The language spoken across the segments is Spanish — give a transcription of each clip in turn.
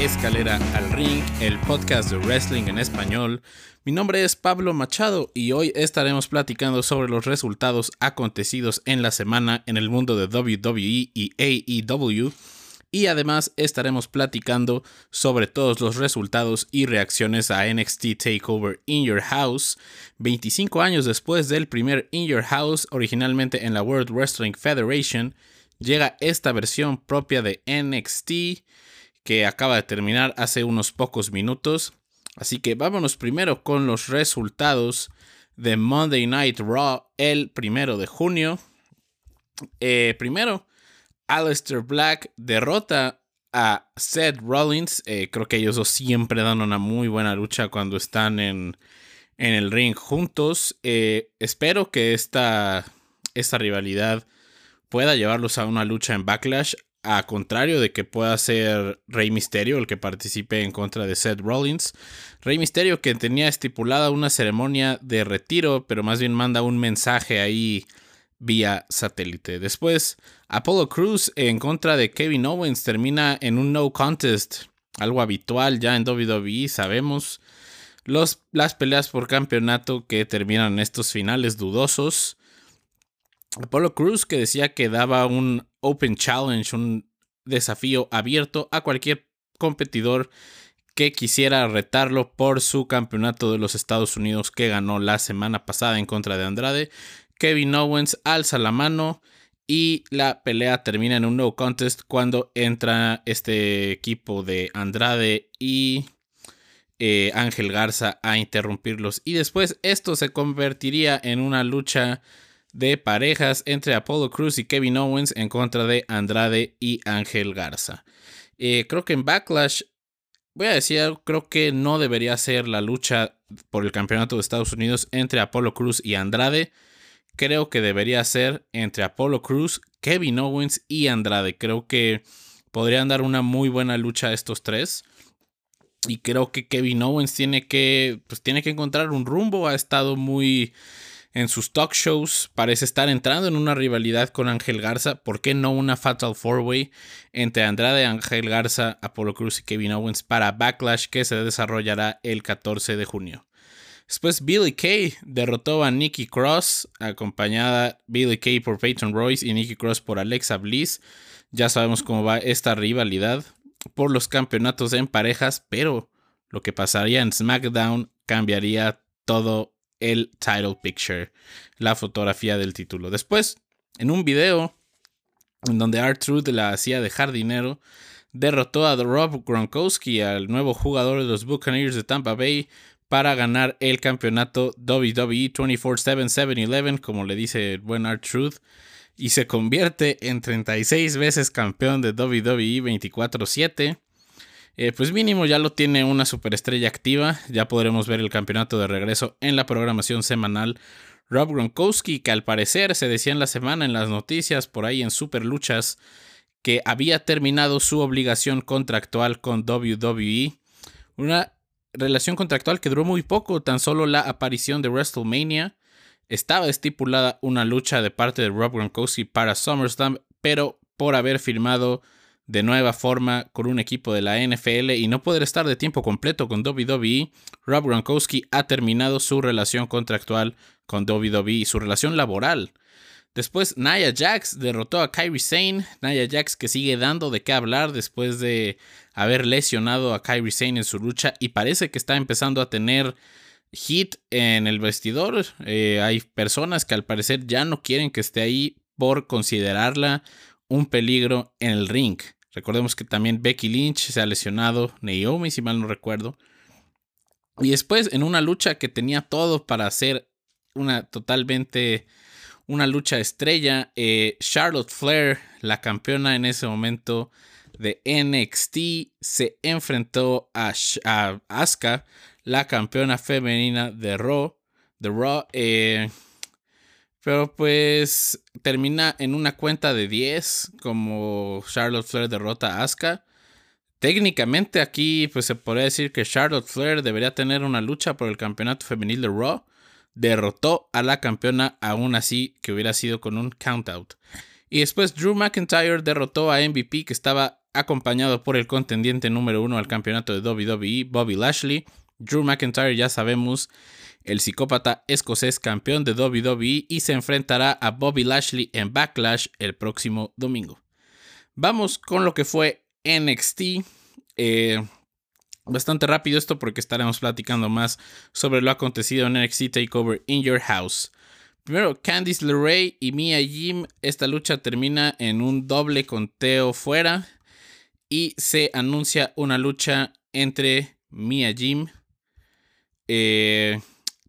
Escalera al Ring, el podcast de wrestling en español. Mi nombre es Pablo Machado y hoy estaremos platicando sobre los resultados acontecidos en la semana en el mundo de WWE y AEW. Y además estaremos platicando sobre todos los resultados y reacciones a NXT Takeover In Your House, 25 años después del primer In Your House, originalmente en la World Wrestling Federation llega esta versión propia de NXT que acaba de terminar hace unos pocos minutos. Así que vámonos primero con los resultados de Monday Night Raw el primero de junio. Eh, primero, Aleister Black derrota a Seth Rollins. Eh, creo que ellos dos siempre dan una muy buena lucha cuando están en, en el ring juntos. Eh, espero que esta, esta rivalidad pueda llevarlos a una lucha en Backlash, a contrario de que pueda ser Rey Misterio el que participe en contra de Seth Rollins. Rey Misterio que tenía estipulada una ceremonia de retiro, pero más bien manda un mensaje ahí vía satélite. Después, Apollo Cruz en contra de Kevin Owens termina en un no contest, algo habitual ya en WWE, sabemos. Los, las peleas por campeonato que terminan en estos finales dudosos. Apollo Cruz que decía que daba un Open Challenge, un desafío abierto a cualquier competidor que quisiera retarlo por su campeonato de los Estados Unidos que ganó la semana pasada en contra de Andrade. Kevin Owens alza la mano y la pelea termina en un no contest cuando entra este equipo de Andrade y eh, Ángel Garza a interrumpirlos. Y después esto se convertiría en una lucha de parejas entre Apollo Cruz y Kevin Owens en contra de Andrade y Ángel Garza. Eh, creo que en Backlash, voy a decir, creo que no debería ser la lucha por el campeonato de Estados Unidos entre Apollo Cruz y Andrade. Creo que debería ser entre Apollo Cruz, Kevin Owens y Andrade. Creo que podrían dar una muy buena lucha a estos tres. Y creo que Kevin Owens tiene que, pues, tiene que encontrar un rumbo. Ha estado muy en sus talk shows. Parece estar entrando en una rivalidad con Ángel Garza. ¿Por qué no una Fatal Four Way entre Andrade, Ángel Garza, Apollo Cruz y Kevin Owens para Backlash que se desarrollará el 14 de junio? Después Billy Kay derrotó a Nikki Cross, acompañada Billy Kay por Peyton Royce y Nikki Cross por Alexa Bliss. Ya sabemos cómo va esta rivalidad por los campeonatos en parejas, pero lo que pasaría en SmackDown cambiaría todo el title picture, la fotografía del título. Después, en un video en donde R-Truth la hacía de jardinero, derrotó a Rob Gronkowski, al nuevo jugador de los Buccaneers de Tampa Bay, para ganar el campeonato WWE 24-7-7-11, como le dice el buen R-Truth, y se convierte en 36 veces campeón de WWE 24-7. Eh, pues mínimo ya lo tiene una superestrella activa. Ya podremos ver el campeonato de regreso en la programación semanal. Rob Gronkowski, que al parecer se decía en la semana en las noticias, por ahí en Super Luchas, que había terminado su obligación contractual con WWE. Una relación contractual que duró muy poco, tan solo la aparición de WrestleMania. Estaba estipulada una lucha de parte de Rob Gronkowski para SummerSlam, pero por haber firmado de nueva forma con un equipo de la NFL y no poder estar de tiempo completo con WWE, Rob Gronkowski ha terminado su relación contractual con WWE y su relación laboral. Después, Nia Jax derrotó a Kyrie Sane. Nia Jax que sigue dando de qué hablar después de haber lesionado a Kyrie Sane en su lucha y parece que está empezando a tener hit en el vestidor. Eh, hay personas que al parecer ya no quieren que esté ahí por considerarla un peligro en el ring. Recordemos que también Becky Lynch se ha lesionado, Naomi, si mal no recuerdo. Y después, en una lucha que tenía todo para hacer una totalmente una lucha estrella, eh, Charlotte Flair, la campeona en ese momento de NXT, se enfrentó a, Asuka, la campeona femenina de Raw. Raw eh, pero pues termina en una cuenta de 10 como Charlotte Flair derrota a Asuka. Técnicamente aquí pues se podría decir que Charlotte Flair debería tener una lucha por el campeonato femenil de Raw. Derrotó a la campeona aún así que hubiera sido con un countout. Y después Drew McIntyre derrotó a MVP que estaba acompañado por el contendiente número uno al campeonato de WWE, Bobby Lashley. Drew McIntyre, ya sabemos, el psicópata escocés campeón de WWE y se enfrentará a Bobby Lashley en Backlash el próximo domingo. Vamos con lo que fue NXT. Eh, bastante rápido esto porque estaremos platicando más sobre lo acontecido en NXT Takeover in Your House. Primero, Candice LeRae y Mia Jim. Esta lucha termina en un doble conteo fuera. Y se anuncia una lucha entre Mia Jim, eh,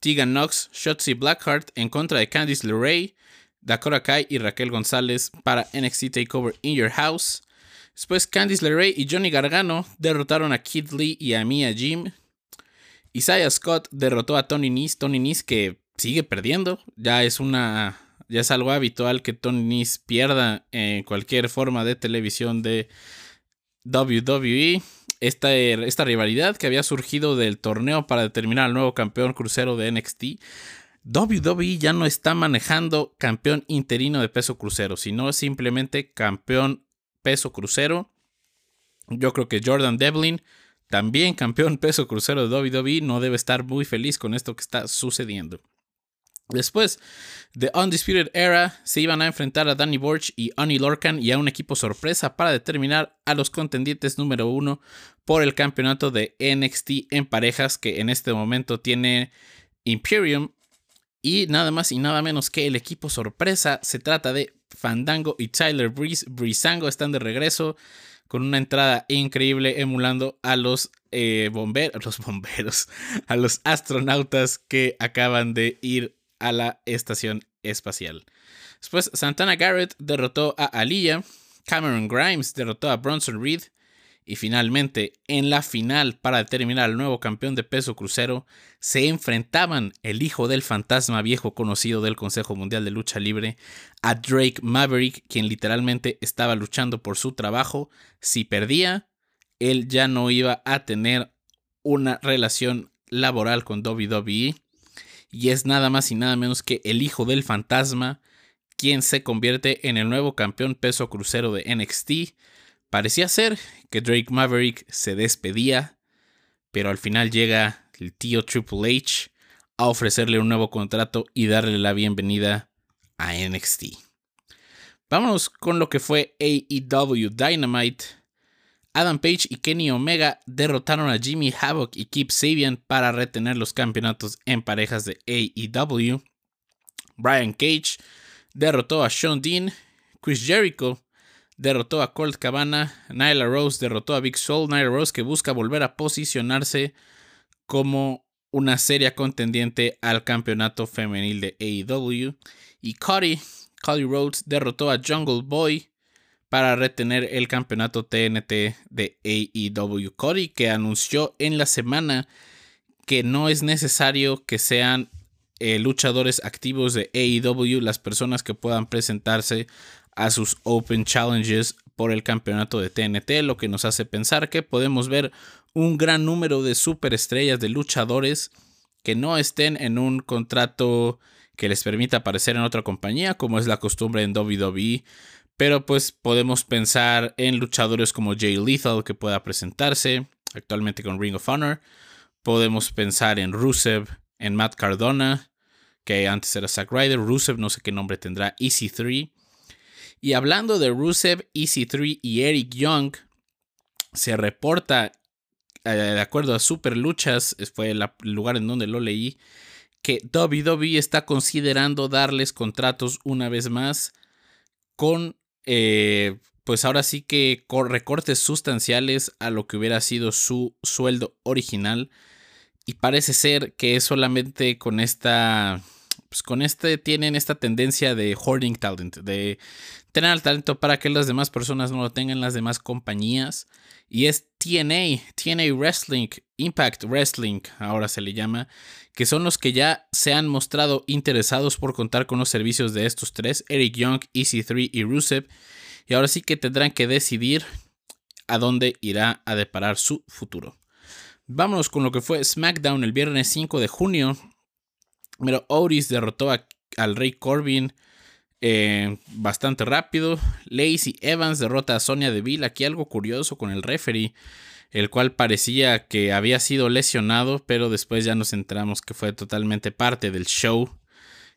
Tegan Knox, Shotzi Blackheart en contra de Candice LeRae, Dakota Kai y Raquel González para NXT Takeover in Your House. Después Candice LeRae y Johnny Gargano derrotaron a Kid Lee y a Mia Jim. Isaiah Scott derrotó a Tony Nese. Tony Nese que sigue perdiendo. Ya es una. Ya es algo habitual que Tony Nese pierda en cualquier forma de televisión de WWE. Esta, esta rivalidad que había surgido del torneo para determinar al nuevo campeón crucero de NXT. WWE ya no está manejando campeón interino de peso crucero, sino simplemente campeón peso crucero. Yo creo que Jordan Devlin, también campeón peso crucero de WWE, no debe estar muy feliz con esto que está sucediendo. Después de Undisputed Era se iban a enfrentar a Danny Borch y Oni Lorcan y a un equipo sorpresa para determinar a los contendientes número uno por el campeonato de NXT en parejas que en este momento tiene Imperium y nada más y nada menos que el equipo sorpresa se trata de Fandango y Tyler Breeze. Breezango están de regreso con una entrada increíble emulando a los, eh, bomberos, los bomberos, a los astronautas que acaban de ir a la estación espacial. Después, Santana Garrett derrotó a Aliyah, Cameron Grimes derrotó a Bronson Reed, y finalmente, en la final para determinar al nuevo campeón de peso crucero, se enfrentaban el hijo del fantasma viejo conocido del Consejo Mundial de Lucha Libre a Drake Maverick, quien literalmente estaba luchando por su trabajo. Si perdía, él ya no iba a tener una relación laboral con WWE. Y es nada más y nada menos que el hijo del fantasma, quien se convierte en el nuevo campeón peso crucero de NXT Parecía ser que Drake Maverick se despedía, pero al final llega el tío Triple H a ofrecerle un nuevo contrato y darle la bienvenida a NXT. Vámonos con lo que fue AEW Dynamite. Adam Page y Kenny Omega derrotaron a Jimmy Havoc y Keep Sabian para retener los campeonatos en parejas de AEW. Brian Cage derrotó a Sean Dean. Chris Jericho derrotó a Colt Cabana, Nyla Rose derrotó a Big Soul, Nyla Rose que busca volver a posicionarse como una seria contendiente al campeonato femenil de AEW y Cody, Cody Rhodes derrotó a Jungle Boy para retener el campeonato TNT de AEW. Cody que anunció en la semana que no es necesario que sean eh, luchadores activos de AEW las personas que puedan presentarse a sus Open Challenges por el campeonato de TNT, lo que nos hace pensar que podemos ver un gran número de superestrellas de luchadores que no estén en un contrato que les permita aparecer en otra compañía, como es la costumbre en WWE. Pero pues podemos pensar en luchadores como Jay Lethal que pueda presentarse actualmente con Ring of Honor. Podemos pensar en Rusev, en Matt Cardona, que antes era Zack Ryder. Rusev no sé qué nombre tendrá, EC3. Y hablando de Rusev, EC3 y Eric Young, se reporta, eh, de acuerdo a Super Luchas, fue el lugar en donde lo leí, que WWE está considerando darles contratos una vez más con, eh, pues ahora sí que recortes sustanciales a lo que hubiera sido su sueldo original. Y parece ser que es solamente con esta pues con este tienen esta tendencia de hoarding talent, de tener el talento para que las demás personas no lo tengan, las demás compañías. Y es TNA, TNA Wrestling, Impact Wrestling, ahora se le llama, que son los que ya se han mostrado interesados por contar con los servicios de estos tres, Eric Young, EC3 y Rusev. Y ahora sí que tendrán que decidir a dónde irá a deparar su futuro. Vámonos con lo que fue SmackDown el viernes 5 de junio. Pero Otis derrotó al Rey Corbin. eh, bastante rápido. Lacey Evans derrota a Sonia Deville. Aquí algo curioso con el referee, el cual parecía que había sido lesionado, pero después ya nos enteramos que fue totalmente parte del show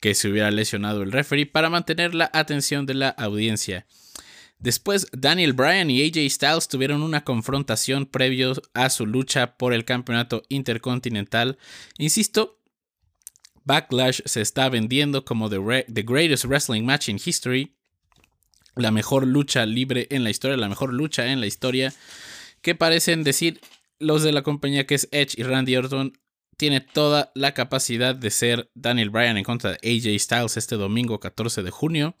que se hubiera lesionado el referee para mantener la atención de la audiencia. Después, Daniel Bryan y AJ Styles tuvieron una confrontación previo a su lucha por el campeonato intercontinental. Insisto, Backlash se está vendiendo como the, greatest wrestling match in history, la mejor lucha libre en la historia, la mejor lucha en la historia, que parecen decir los de la compañía que es Edge y Randy Orton, tiene toda la capacidad de ser Daniel Bryan en contra de AJ Styles este domingo 14 de junio.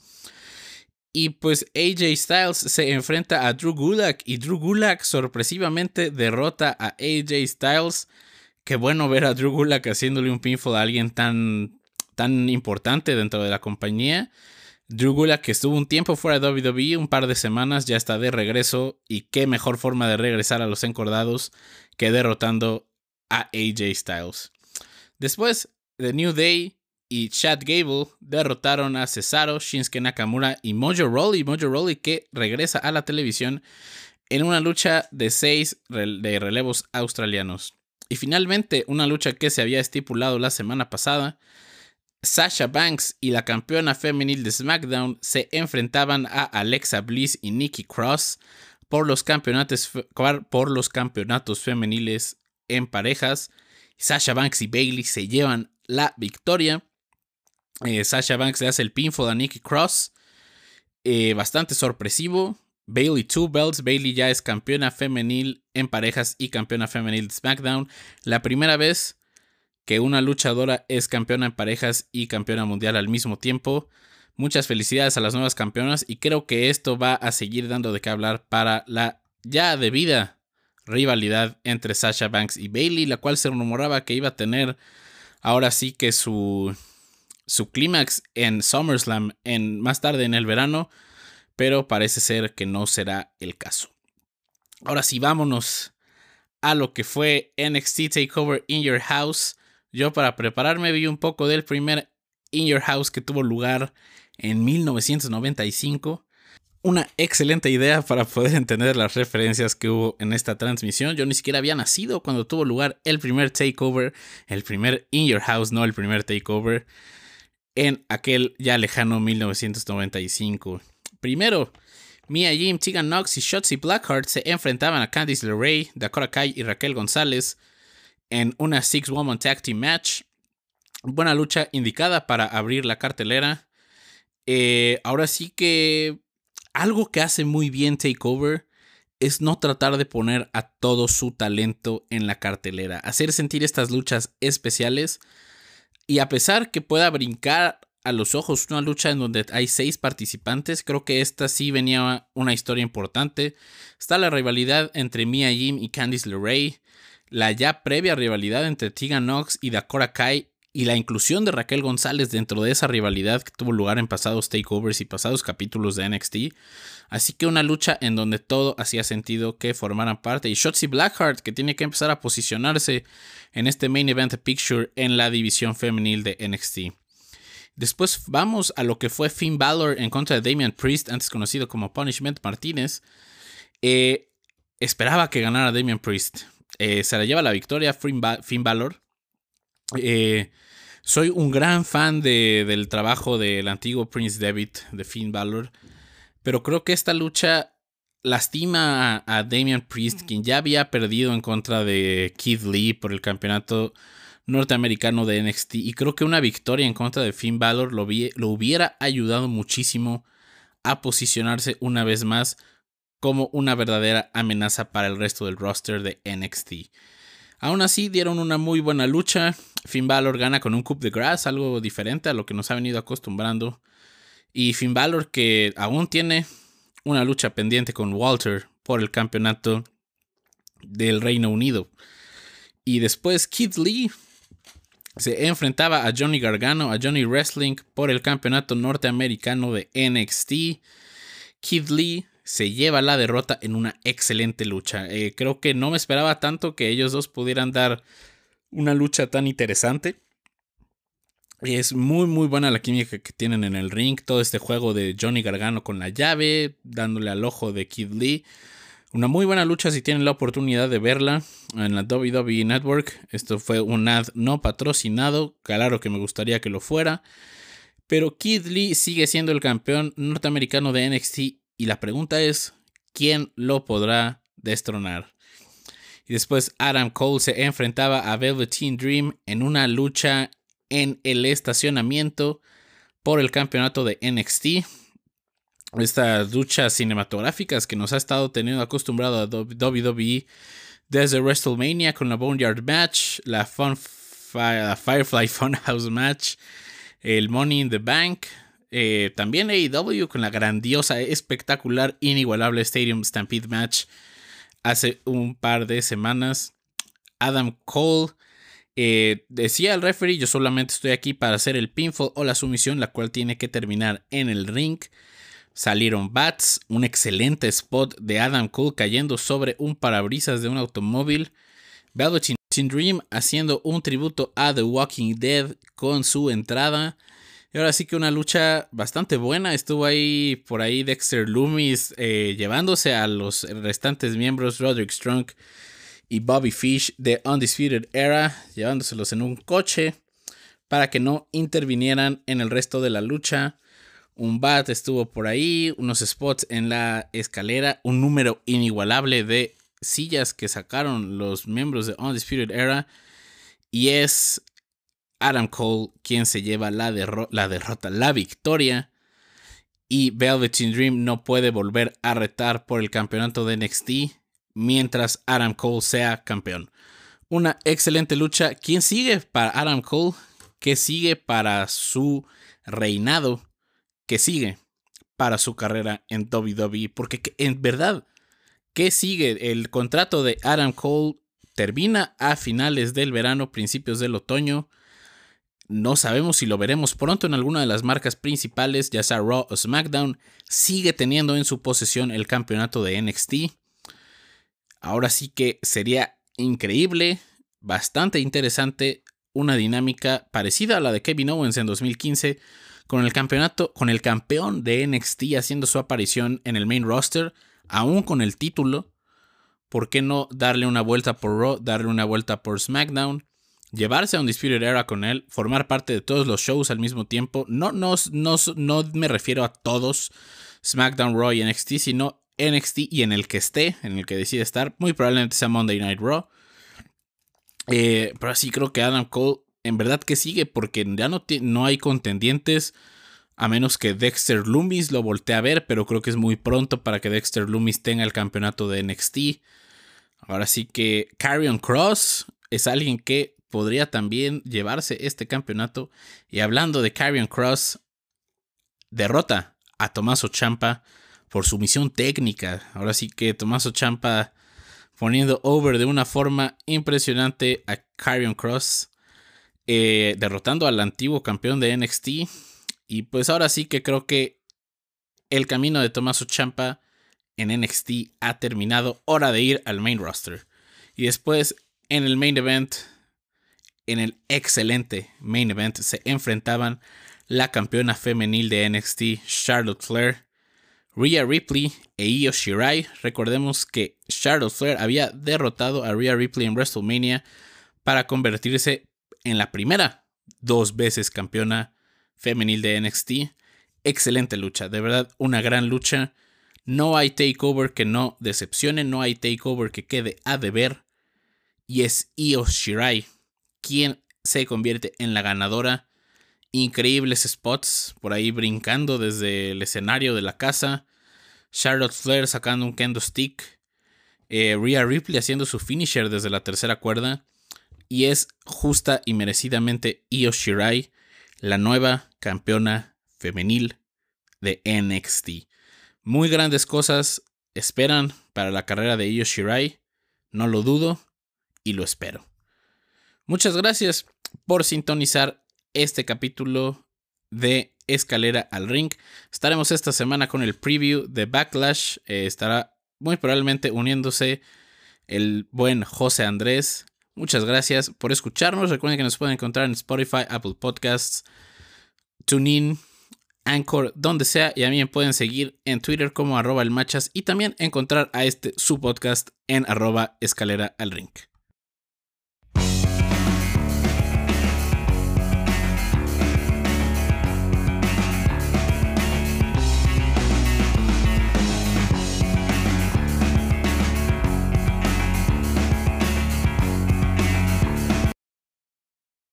Y pues AJ Styles se enfrenta a Drew Gulak y Drew Gulak sorpresivamente derrota a AJ Styles qué bueno ver a Drew Gulak haciéndole un pinfall a alguien tan, tan importante dentro de la compañía. Drew Gulak, que estuvo un tiempo fuera de WWE, un par de semanas, ya está de regreso. Y qué mejor forma de regresar a los encordados que derrotando a AJ Styles. Después, The New Day y Chad Gable derrotaron a Cesaro, Shinsuke Nakamura y Mojo Rawley. Mojo Rawley que regresa a la televisión en una lucha de seis de relevos australianos. Y finalmente, una lucha que se había estipulado la semana pasada, Sasha Banks y la campeona femenil de SmackDown se enfrentaban a Alexa Bliss y Nikki Cross por los campeonatos, por los campeonatos femeniles en parejas. Sasha Banks y Bailey se llevan la victoria. Eh, Sasha Banks le hace el pinfall a Nikki Cross. Eh, bastante sorpresivo. Bailey Two Belts. Bailey ya es campeona femenil en parejas y campeona femenil de SmackDown. La primera vez que una luchadora es campeona en parejas y campeona mundial al mismo tiempo. Muchas felicidades a las nuevas campeonas y creo que esto va a seguir dando de qué hablar para la ya debida rivalidad entre Sasha Banks y Bailey, la cual se rumoraba que iba a tener ahora sí que su, su clímax en SummerSlam en, más tarde en el verano pero parece ser que no será el caso. Ahora sí, vámonos a lo que fue NXT Takeover In Your House. Yo para prepararme vi un poco del primer In Your House que tuvo lugar en 1995. Una excelente idea para poder entender las referencias que hubo en esta transmisión. Yo ni siquiera había nacido cuando tuvo lugar el primer takeover, el primer In Your House, no el primer takeover, en aquel ya lejano 1995. Primero, Mia Jim, Tegan Knox y Shotzi Blackheart se enfrentaban a Candice LeRae, Dakota Kai y Raquel González en una Six Woman Tag Team Match. Buena lucha indicada para abrir la cartelera. Eh, ahora sí que algo que hace muy bien Takeover es no tratar de poner a todo su talento en la cartelera, hacer sentir estas luchas especiales y a pesar que pueda brincar a los ojos una lucha en donde hay seis participantes. Creo que esta sí venía una historia importante. Está la rivalidad entre Mia Jim y Candice LeRae. La ya previa rivalidad entre Tegan Knox y Dakota Kai. Y la inclusión de Raquel González dentro de esa rivalidad que tuvo lugar en pasados takeovers y pasados capítulos de NXT. Así que una lucha en donde todo hacía sentido que formaran parte. Y Shotzi Blackheart que tiene que empezar a posicionarse en este main event picture en la división femenil de NXT. Después vamos a lo que fue Finn Balor en contra de Damian Priest, antes conocido como Punishment Martínez. Eh, esperaba que ganara Damian Priest. Eh, se la lleva la victoria Finn, Balor. Eh, soy un gran fan del trabajo del antiguo Prince David de Finn Balor. Pero creo que esta lucha lastima a, a Damian Priest, quien ya había perdido en contra de Keith Lee por el campeonato norteamericano de NXT. Y creo que una victoria en contra de Finn Balor lo, lo hubiera ayudado muchísimo a posicionarse una vez más como una verdadera amenaza para el resto del roster de NXT. Aún así, dieron una muy buena lucha. Finn Balor gana con un coup de grass, algo diferente a lo que nos ha venido acostumbrando. Y Finn Balor que aún tiene una lucha pendiente con Walter por el campeonato del Reino Unido. Y después Kid Lee se enfrentaba a Johnny Gargano, a Johnny Wrestling por el campeonato norteamericano de NXT. Kid Lee se lleva la derrota en una excelente lucha. Eh, creo que no me esperaba tanto que ellos dos pudieran dar una lucha tan interesante. Es muy, muy buena la química que tienen en el ring. Todo este juego de Johnny Gargano con la llave, dándole al ojo de Kid Lee. Una muy buena lucha si tienen la oportunidad de verla en la WWE Network. Esto fue un ad no patrocinado. Claro que me gustaría que lo fuera. Pero Kid Lee sigue siendo el campeón norteamericano de NXT. Y la pregunta es: ¿quién lo podrá destronar? Y después Adam Cole se enfrentaba a Velveteen Dream en una lucha en el estacionamiento por el campeonato de NXT. Estas luchas cinematográficas que nos ha estado teniendo acostumbrado a WWE desde WrestleMania con la Boneyard Match, la, Firefly Funhouse Match, el Money in the Bank, eh, también AEW con la grandiosa, espectacular, inigualable Stadium Stampede Match hace un par de semanas. Adam Cole eh, decía el referee, yo solamente estoy aquí para hacer el pinfall o la sumisión, la cual tiene que terminar en el ring. Salieron bats, un excelente spot de Adam Cole cayendo sobre un parabrisas de un automóvil. Velvet Dream haciendo un tributo a The Walking Dead con su entrada. Y ahora sí que una lucha bastante buena. Estuvo ahí por ahí Dexter Loomis eh, llevándose a los restantes miembros, Roderick Strong y Bobby Fish de Undisputed Era, llevándoselos en un coche para que no intervinieran en el resto de la lucha. Un bat estuvo por ahí, unos spots en la escalera, un número inigualable de sillas que sacaron los miembros de Undisputed Era. Y es Adam Cole quien se lleva la, derrota, la victoria. Y Velveteen Dream no puede volver a retar por el campeonato de NXT mientras Adam Cole sea campeón. Una excelente lucha. ¿Quién sigue para Adam Cole? ¿Qué sigue para su reinado? ¿Qué sigue para su carrera en WWE? Porque en verdad, ¿qué sigue? El contrato de Adam Cole termina a finales del verano, principios del otoño. No sabemos si lo veremos pronto en alguna de las marcas principales, ya sea Raw o SmackDown. Sigue teniendo en su posesión el campeonato de NXT. Ahora sí que sería increíble, bastante interesante, una dinámica parecida a la de Kevin Owens en 2015, con el campeonato, con el campeón de NXT haciendo su aparición en el main roster, aún con el título. ¿Por qué no darle una vuelta por Raw, darle una vuelta por SmackDown? Llevarse a un Disputed Era con él, formar parte de todos los shows al mismo tiempo. No, no, no, no me refiero a todos SmackDown, Raw y NXT, sino NXT y en el que esté, en el que decide estar, muy probablemente sea Monday Night Raw. Eh, pero sí creo que Adam Cole en verdad que sigue porque ya no, no hay contendientes. A menos que Dexter Loomis lo voltee a ver, pero creo que es muy pronto para que Dexter Loomis tenga el campeonato de NXT. Ahora sí que Carrion Cross es alguien que podría también llevarse este campeonato. Y hablando de Carrion Cross, derrota a Tomaso Champa por su misión técnica. Ahora sí que Tomaso Champa poniendo over de una forma impresionante a Carrion Cross, eh, derrotando al antiguo campeón de NXT. Y pues ahora sí que creo que el camino de Tomaso Champa en NXT ha terminado. Hora de ir al main roster. Y después en el main event, en el excelente main event, se enfrentaban la campeona femenil de NXT, Charlotte Flair, Rhea Ripley e Io Shirai. Recordemos que Charlotte Flair había derrotado a Rhea Ripley en WrestleMania para convertirse en la primera dos veces campeona femenil de NXT. Excelente lucha, de verdad una gran lucha. No hay takeover que no decepcione, no hay takeover que quede a deber. Y es Io Shirai quien se convierte en la ganadora increíbles spots por ahí brincando desde el escenario de la casa. Charlotte Flair sacando un kendo stick. Eh, Rhea Ripley haciendo su finisher desde la tercera cuerda. Y es justa y merecidamente Io Shirai, la nueva campeona femenil de NXT. Muy grandes cosas esperan para la carrera de Io Shirai. No lo dudo y lo espero. Muchas gracias por sintonizar este capítulo de Escalera al Ring. Estaremos esta semana con el preview de Backlash. Eh, estará muy probablemente uniéndose el buen José Andrés. Muchas gracias por escucharnos. Recuerden que nos pueden encontrar en Spotify, Apple Podcasts, TuneIn, Anchor, donde sea. Y me pueden seguir en Twitter como arroba el machas y también encontrar a este su podcast en arroba escalera al ring.